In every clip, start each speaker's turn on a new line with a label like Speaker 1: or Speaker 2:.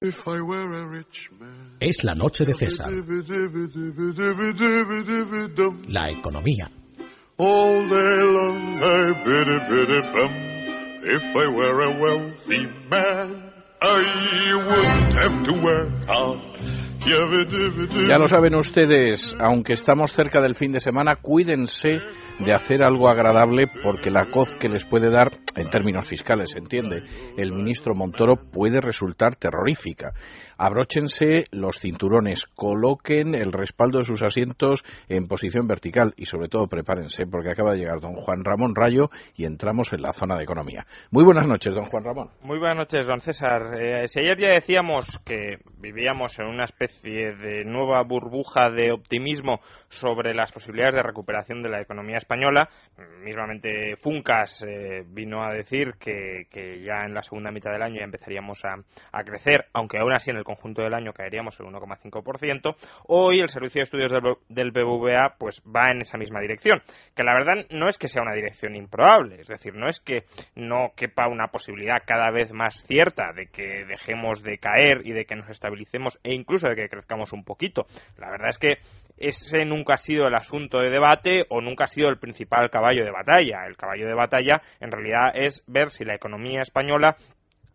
Speaker 1: Es la noche de César. La economía.
Speaker 2: All day long I biddy biddy bum. If I were a wealthy man, I wouldn't have to work hard.
Speaker 3: Ya lo saben ustedes, aunque estamos cerca del fin de semana, cuídense de hacer algo agradable porque la coz que les puede dar, en términos fiscales, se entiende, el ministro Montoro puede resultar terrorífica. Abróchense los cinturones, coloquen el respaldo de sus asientos en posición vertical y sobre todo prepárense porque acaba de llegar don Juan Ramón Rayo y entramos en la zona de economía. Muy buenas noches, don Juan Ramón.
Speaker 4: Muy buenas noches, don César. Eh, si ayer ya decíamos que vivíamos en una especie de nueva burbuja de optimismo sobre las posibilidades de recuperación de la economía española. Mismamente Funcas eh, vino a decir que, ya en la segunda mitad del año ya empezaríamos a, crecer, aunque aún así en el conjunto del año caeríamos el 1,5%. Hoy el Servicio de Estudios del, del BBVA pues va en esa misma dirección, que la verdad no es que sea una dirección improbable, es decir, no es que no quepa una posibilidad cada vez más cierta de que dejemos de caer y de que nos estabilicemos e incluso de que crezcamos un poquito. La verdad es que ese nunca ha sido el asunto de debate o nunca ha sido el principal caballo de batalla. El caballo de batalla en realidad es ver si la economía española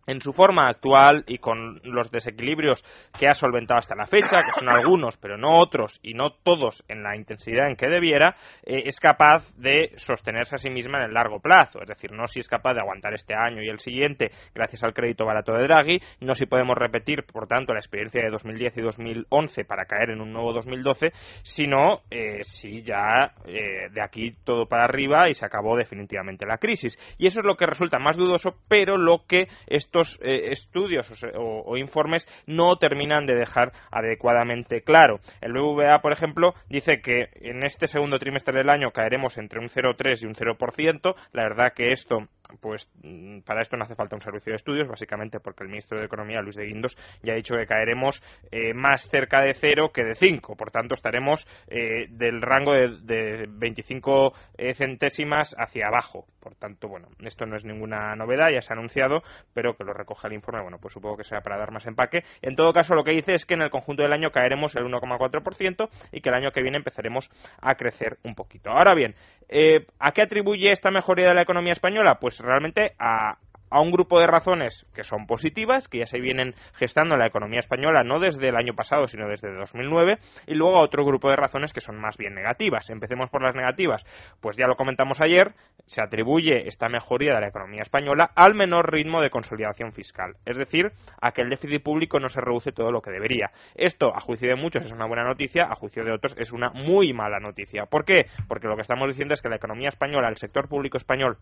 Speaker 4: en su forma actual y con los desequilibrios que ha solventado hasta la fecha, que son algunos, pero no otros y no todos en la intensidad en que debiera, eh, es capaz de sostenerse a sí misma en el largo plazo. Es decir, no si es capaz de aguantar este año y el siguiente gracias al crédito barato de Draghi, no si podemos repetir, por tanto, la experiencia de 2010 y 2011 para caer en un nuevo 2012, sino eh, si ya eh, de aquí todo para arriba y se acabó definitivamente la crisis. Y eso es lo que resulta más dudoso, pero lo que estos eh, estudios o, informes no terminan de dejar adecuadamente claro. El BVA, por ejemplo, dice que en este segundo trimestre del año caeremos entre un 0,3 y un 0%. La verdad que esto pues mm, para esto no hace falta un servicio de estudios, básicamente porque el ministro de Economía, Luis de Guindos, ya ha dicho que caeremos eh, más cerca de cero que de 5. Por tanto, estaremos eh, del rango de, de 25 centésimas hacia abajo. Por tanto, bueno, esto no es ninguna novedad, ya se ha anunciado, pero que lo recoja el informe, bueno, pues supongo que sea para dar más empaque. En todo caso, lo que dice es que en el conjunto del año caeremos el 1,4% y que el año que viene empezaremos a crecer un poquito. Ahora bien, eh, ¿a qué atribuye esta mejoría de la economía española? Pues realmente a, a un grupo de razones que son positivas, que ya se vienen gestando en la economía española no desde el año pasado, sino desde 2009, y luego a otro grupo de razones que son más bien negativas. Empecemos por las negativas. Pues ya lo comentamos ayer, se atribuye esta mejoría de la economía española al menor ritmo de consolidación fiscal, es decir, a que el déficit público no se reduce todo lo que debería. Esto, a juicio de muchos, es una buena noticia, a juicio de otros, es una muy mala noticia. ¿Por qué? Porque lo que estamos diciendo es que la economía española, el sector público español,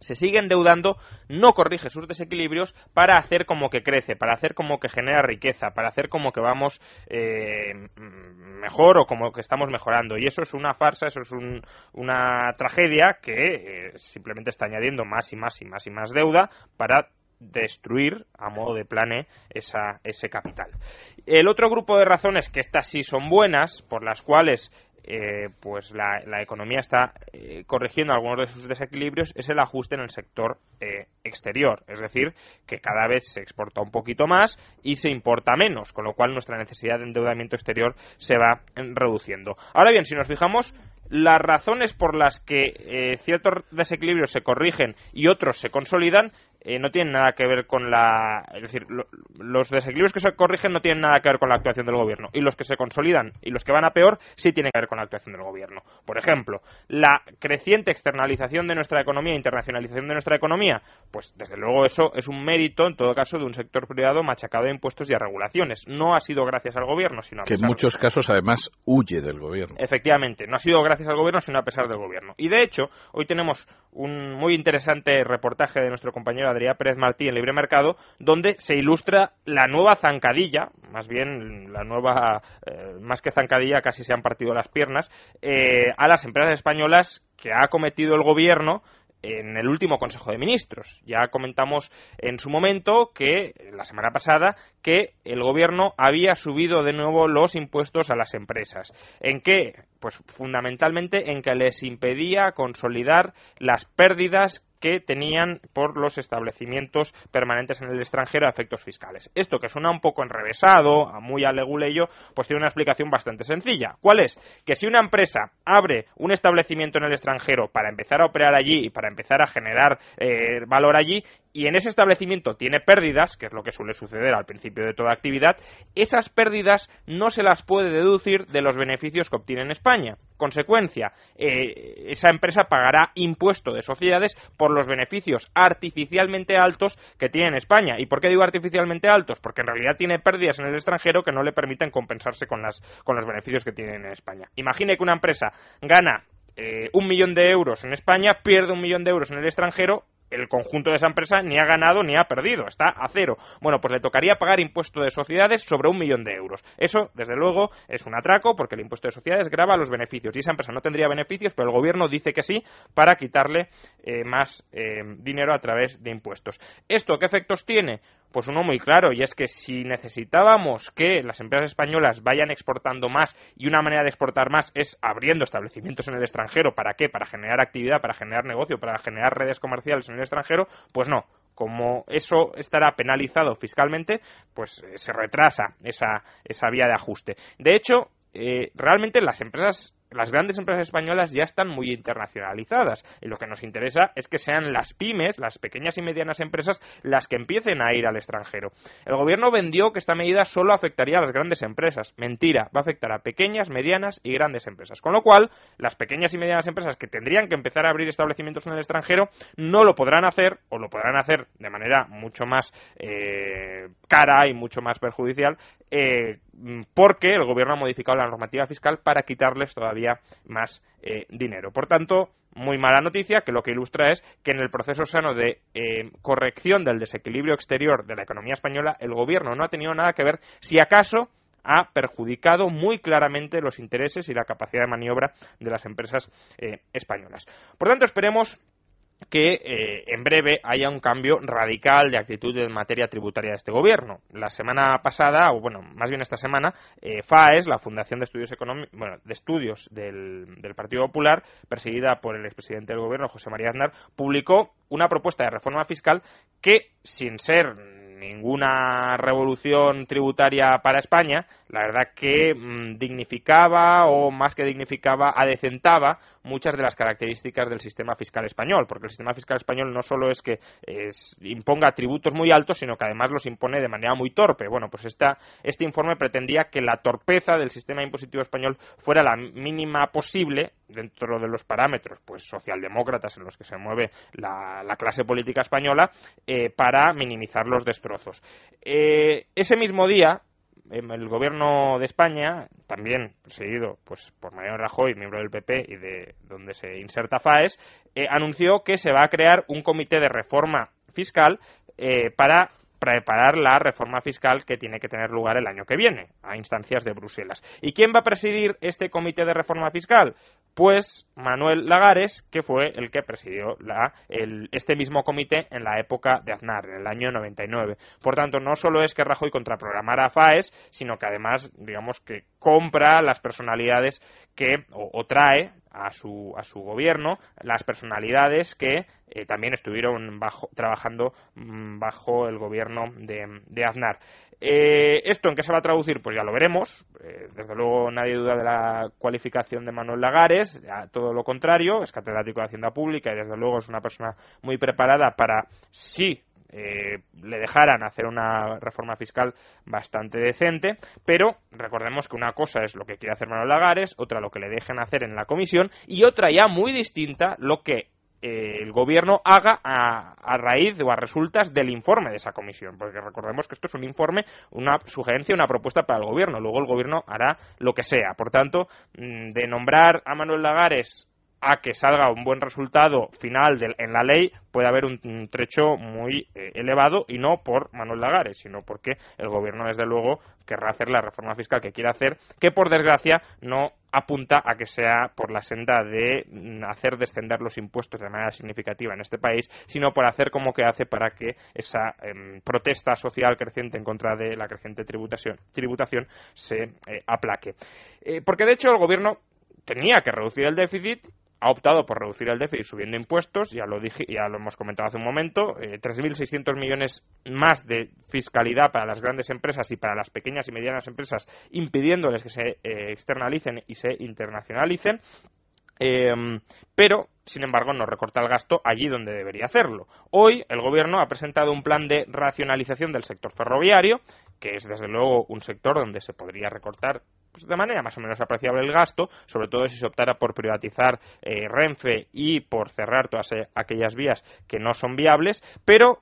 Speaker 4: se sigue endeudando, no corrige sus desequilibrios para hacer como que crece, para hacer como que genera riqueza, para hacer como que vamos eh, mejor o como que estamos mejorando. Y eso es una farsa, eso es una tragedia que eh, simplemente está añadiendo más y más y más y más deuda para destruir a modo de plane esa, ese capital. El otro grupo de razones que estas sí son buenas, por las cuales eh, pues la, economía está eh, corrigiendo algunos de sus desequilibrios es el ajuste en el sector eh, exterior, es decir, que cada vez se exporta un poquito más y se importa menos, con lo cual nuestra necesidad de endeudamiento exterior se va reduciendo. Ahora bien, si nos fijamos, las razones por las que ciertos desequilibrios se corrigen y otros se consolidan eh, no tienen nada que ver con la. Es decir, los desequilibrios que se corrigen no tienen nada que ver con la actuación del gobierno. Y los que se consolidan y los que van a peor sí tienen que ver con la actuación del gobierno. Por ejemplo, la creciente externalización de nuestra economía, internacionalización de nuestra economía, pues desde luego eso es un mérito, en todo caso, de un sector privado machacado de impuestos y a regulaciones. No ha sido gracias al gobierno, sino a
Speaker 3: Que en muchos casos, además, huye del gobierno.
Speaker 4: Efectivamente, no ha sido gracias al gobierno, sino a pesar del gobierno. Y de hecho, hoy tenemos un muy interesante reportaje de nuestro compañero Adrián Pérez Martí en Libre Mercado, donde se ilustra la nueva zancadilla, más bien la nueva, eh, más que zancadilla, casi se han partido las piernas, eh, a las empresas españolas que ha cometido el gobierno en el último Consejo de Ministros. Ya comentamos en su momento que, la semana pasada, que el Gobierno había subido de nuevo los impuestos a las empresas. ¿En qué? Pues fundamentalmente en que les impedía consolidar las pérdidas que tenían por los establecimientos permanentes en el extranjero a efectos fiscales. Esto que suena un poco enrevesado, muy aleguleyo, pues tiene una explicación bastante sencilla. ¿Cuál es? Que si una empresa abre un establecimiento en el extranjero para empezar a operar allí y para empezar a generar eh, valor allí, y en ese establecimiento tiene pérdidas, que es lo que suele suceder al principio de toda actividad, esas pérdidas no se las puede deducir de los beneficios que obtiene en España. Consecuencia, eh, esa empresa pagará impuesto de sociedades por los beneficios artificialmente altos que tiene en España. ¿Y por qué digo artificialmente altos? Porque en realidad tiene pérdidas en el extranjero que no le permiten compensarse con, las, con los beneficios que tiene en España. Imagine que una empresa gana eh, un millón de euros en España, pierde un millón de euros en el extranjero el conjunto de esa empresa ni ha ganado ni ha perdido, está a cero. Bueno, pues le tocaría pagar impuesto de sociedades sobre un millón de euros. Eso, desde luego, es un atraco porque el impuesto de sociedades grava los beneficios y esa empresa no tendría beneficios, pero el gobierno dice que sí para quitarle eh, más eh, dinero a través de impuestos. ¿Esto qué efectos tiene? Pues uno muy claro, y es que si necesitábamos que las empresas españolas vayan exportando más, y una manera de exportar más es abriendo establecimientos en el extranjero, ¿para qué? Para generar actividad, para generar negocio, para generar redes comerciales en el extranjero, pues no. Como eso estará penalizado fiscalmente, pues eh, se retrasa esa, esa vía de ajuste. De hecho, eh, realmente las empresas las grandes empresas españolas ya están muy internacionalizadas y lo que nos interesa es que sean las pymes, las pequeñas y medianas empresas, las que empiecen a ir al extranjero. El gobierno vendió que esta medida solo afectaría a las grandes empresas. Mentira, va a afectar a pequeñas, medianas y grandes empresas. Con lo cual, las pequeñas y medianas empresas que tendrían que empezar a abrir establecimientos en el extranjero no lo podrán hacer o lo podrán hacer de manera mucho más eh, cara y mucho más perjudicial eh, porque el gobierno ha modificado la normativa fiscal para quitarles todavía más eh, dinero. Por tanto, muy mala noticia, que lo que ilustra es que en el proceso sano de eh, corrección del desequilibrio exterior de la economía española, el gobierno no ha tenido nada que ver, si acaso ha perjudicado muy claramente los intereses y la capacidad de maniobra de las empresas españolas. Por tanto, esperemos que eh, en breve haya un cambio radical de actitud en materia tributaria de este gobierno. La semana pasada, o bueno, más bien esta semana, eh, FAES, la Fundación de Estudios bueno, de Estudios del, del Partido Popular, perseguida por el expresidente del gobierno, José María Aznar, publicó una propuesta de reforma fiscal que, sin ser ninguna revolución tributaria para España, la verdad que mm, dignificaba o más que dignificaba, adecentaba muchas de las características del sistema fiscal español, porque el sistema fiscal español no solo es que imponga tributos muy altos, sino que además los impone de manera muy torpe. Bueno, pues esta, este informe pretendía que la torpeza del sistema impositivo español fuera la mínima posible dentro de los parámetros pues socialdemócratas en los que se mueve la, clase política española eh, para minimizar los destrozos. Eh, ese mismo día, el gobierno de España, también seguido pues, por Mariano Rajoy, miembro del PP y de donde se inserta FAES, eh, anunció que se va a crear un comité de reforma fiscal eh, para preparar la reforma fiscal que tiene que tener lugar el año que viene, a instancias de Bruselas. ¿Y quién va a presidir este comité de reforma fiscal? Pues Manuel Lagares, que fue el que presidió la, este mismo comité en la época de Aznar, en el año 99. Por tanto, no solo es que Rajoy contraprogramara a FAES, sino que además, digamos que compra las personalidades que, o, trae a su, a su gobierno las personalidades que eh, también estuvieron bajo, trabajando mm, bajo el gobierno de Aznar. Eh, ¿Esto en qué se va a traducir? Pues ya lo veremos. Eh, desde luego nadie duda de la cualificación de Manuel Lagares, todo lo contrario, es catedrático de Hacienda Pública y desde luego es una persona muy preparada para, si eh, le dejaran hacer una reforma fiscal bastante decente, pero recordemos que una cosa es lo que quiere hacer Manuel Lagares, otra lo que le dejen hacer en la comisión y otra ya muy distinta lo que eh, el gobierno haga a, raíz o a resultas del informe de esa comisión, porque recordemos que esto es un informe, una sugerencia, una propuesta para el gobierno, luego el gobierno hará lo que sea. Por tanto, mm, de nombrar a Manuel Lagares a que salga un buen resultado final en la ley puede haber un, trecho muy eh, elevado y no por Manuel Lagares, sino porque el gobierno desde luego querrá hacer la reforma fiscal que quiere hacer, que por desgracia no apunta a que sea por la senda de mm, hacer descender los impuestos de manera significativa en este país, sino por hacer como que hace para que esa em, protesta social creciente en contra de la creciente tributación, tributación se eh, aplaque. Eh, porque de hecho el gobierno tenía que reducir el déficit ha optado por reducir el déficit subiendo impuestos, ya lo dije, ya lo hemos comentado hace un momento, eh, 3.600 millones más de fiscalidad para las grandes empresas y para las pequeñas y medianas empresas, impidiéndoles que se eh, externalicen y se internacionalicen. Em, pero, sin embargo, no recorta el gasto allí donde debería hacerlo. Hoy el Gobierno ha presentado un plan de racionalización del sector ferroviario, que es desde luego un sector donde se podría recortar pues, de manera más o menos apreciable el gasto, sobre todo si se optara por privatizar eh, Renfe y por cerrar todas eh, aquellas vías que no son viables, pero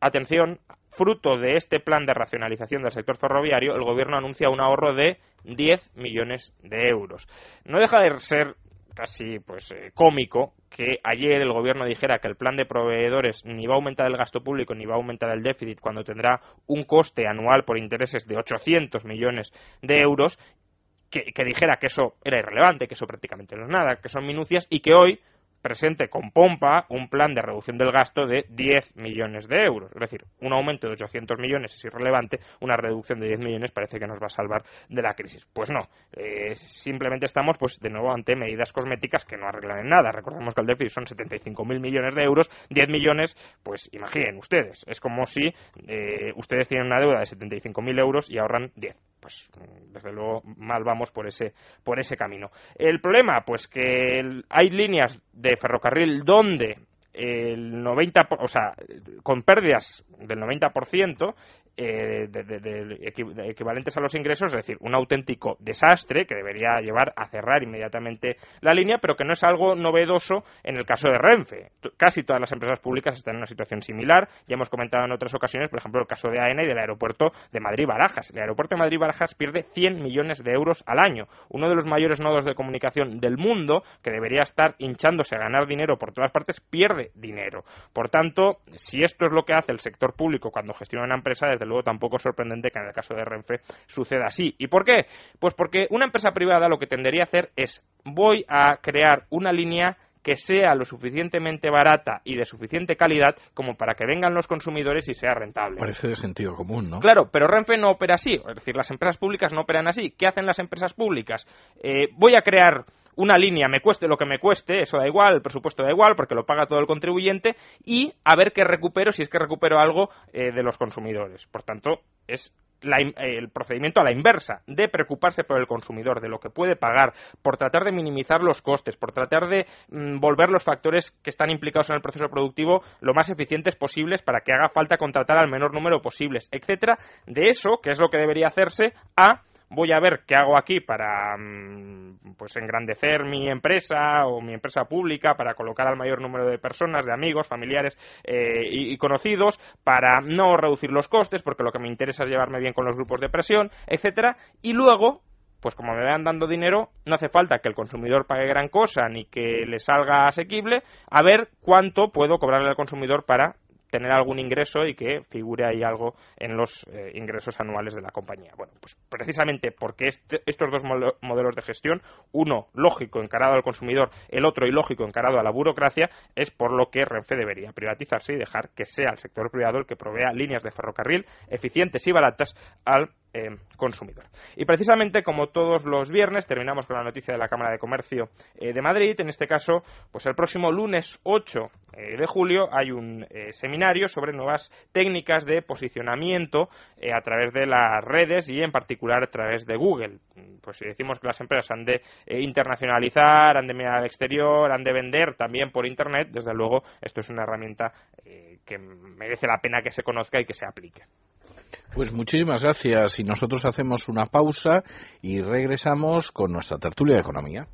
Speaker 4: atención, fruto de este plan de racionalización del sector ferroviario, el gobierno anuncia un ahorro de 10 millones de euros. No deja de ser casi pues eh, cómico que ayer el gobierno dijera que el plan de proveedores ni va a aumentar el gasto público ni va a aumentar el déficit cuando tendrá un coste anual por intereses de 800 millones de euros que, que dijera que eso era irrelevante, que eso prácticamente no es nada, que son minucias y que hoy presente con pompa un plan de reducción del gasto de 10 millones de euros. Es decir, un aumento de 800 millones es irrelevante, una reducción de 10 millones parece que nos va a salvar de la crisis. Pues no, eh, simplemente estamos pues de nuevo ante medidas cosméticas que no arreglan en nada. Recordemos que el déficit son 75.000 millones de euros, 10 millones, pues imaginen ustedes, es como si eh, ustedes tienen una deuda de 75.000 euros y ahorran 10 pues desde luego mal vamos por ese por ese camino. El problema, pues que hay líneas de ferrocarril donde el 90, o sea, con pérdidas del 90% eh, de, equivalentes a los ingresos, es decir, un auténtico desastre que debería llevar a cerrar inmediatamente la línea, pero que no es algo novedoso en el caso de Renfe. Casi todas las empresas públicas están en una situación similar. Ya hemos comentado en otras ocasiones, por ejemplo, el caso de AENA y del aeropuerto de Madrid-Barajas. El aeropuerto de Madrid-Barajas pierde 100 millones de euros al año, uno de los mayores nodos de comunicación del mundo, que debería estar hinchándose a ganar dinero por todas partes, pierde dinero. Por tanto, si esto es lo que hace el sector público cuando gestiona una empresa, desde luego tampoco es sorprendente que en el caso de Renfe suceda así. ¿Y por qué? Pues porque una empresa privada lo que tendría a hacer es voy a crear una línea que sea lo suficientemente barata y de suficiente calidad como para que vengan los consumidores y sea rentable.
Speaker 3: Parece de sentido común, ¿no?
Speaker 4: Claro, pero Renfe no opera así. Es decir, las empresas públicas no operan así. ¿Qué hacen las empresas públicas? Eh, voy a crear una línea, me cueste lo que me cueste, eso da igual, el presupuesto da igual, porque lo paga todo el contribuyente, y a ver qué recupero, si es que recupero algo eh, de los consumidores. Por tanto, es el procedimiento a la inversa, de preocuparse por el consumidor, de lo que puede pagar, por tratar de minimizar los costes, por tratar de mm, volver los factores que están implicados en el proceso productivo lo más eficientes posibles para que haga falta contratar al menor número posibles, etcétera. De eso, que es lo que debería hacerse, a voy a ver qué hago aquí para mm, pues engrandecer mi empresa o mi empresa pública, para colocar al mayor número de personas, de amigos, familiares eh, y, conocidos, para no reducir los costes, porque lo que me interesa es llevarme bien con los grupos de presión, etcétera, y luego pues como me vean dando dinero, no hace falta que el consumidor pague gran cosa ni que le salga asequible, a ver cuánto puedo cobrarle al consumidor para tener algún ingreso y que figure ahí algo en los eh, ingresos anuales de la compañía. Bueno, pues precisamente porque este, estos dos modelos de gestión, uno lógico encarado al consumidor, el otro ilógico encarado a la burocracia, es por lo que Renfe debería privatizarse y dejar que sea el sector privado el que provea líneas de ferrocarril eficientes y baratas al eh, consumidor. Y precisamente como todos los viernes terminamos con la noticia de la Cámara de Comercio eh, de Madrid. En este caso, pues el próximo lunes 8 eh, de julio hay un seminario sobre nuevas técnicas de posicionamiento a través de las redes y en particular a través de Google. Pues si decimos que las empresas han de internacionalizar, han de mirar al exterior, han de vender también por Internet, desde luego esto es una herramienta que merece la pena que se conozca y que se aplique.
Speaker 3: Pues muchísimas gracias y nosotros hacemos una pausa y regresamos con nuestra tertulia de economía.